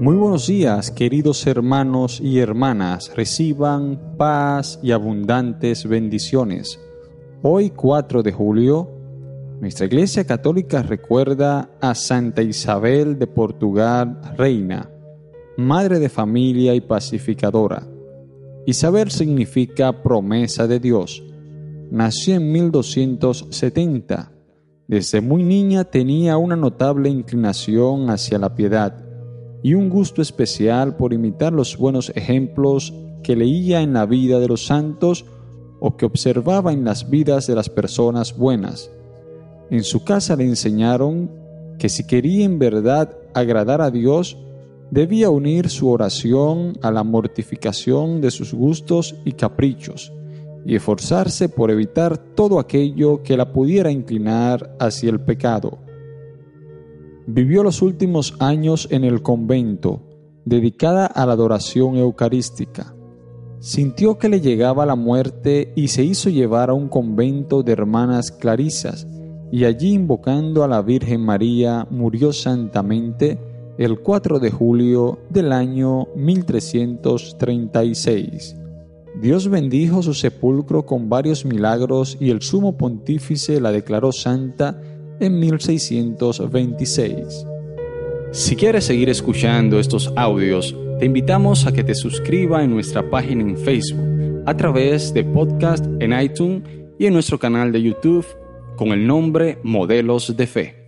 Muy buenos días, queridos hermanos y hermanas. Reciban paz y abundantes bendiciones. Hoy, 4 de julio, nuestra Iglesia Católica recuerda a Santa Isabel de Portugal, reina, madre de familia y pacificadora. Isabel significa promesa de Dios. Nació en 1270. Desde muy niña tenía una notable inclinación hacia la piedad y un gusto especial por imitar los buenos ejemplos que leía en la vida de los santos o que observaba en las vidas de las personas buenas. En su casa le enseñaron que si quería en verdad agradar a Dios, debía unir su oración a la mortificación de sus gustos y caprichos, y esforzarse por evitar todo aquello que la pudiera inclinar hacia el pecado. Vivió los últimos años en el convento, dedicada a la adoración eucarística. Sintió que le llegaba la muerte y se hizo llevar a un convento de hermanas clarisas, y allí invocando a la Virgen María murió santamente el 4 de julio del año 1336. Dios bendijo su sepulcro con varios milagros y el sumo pontífice la declaró santa en 1626. Si quieres seguir escuchando estos audios, te invitamos a que te suscriba en nuestra página en Facebook, a través de podcast en iTunes y en nuestro canal de YouTube con el nombre Modelos de Fe.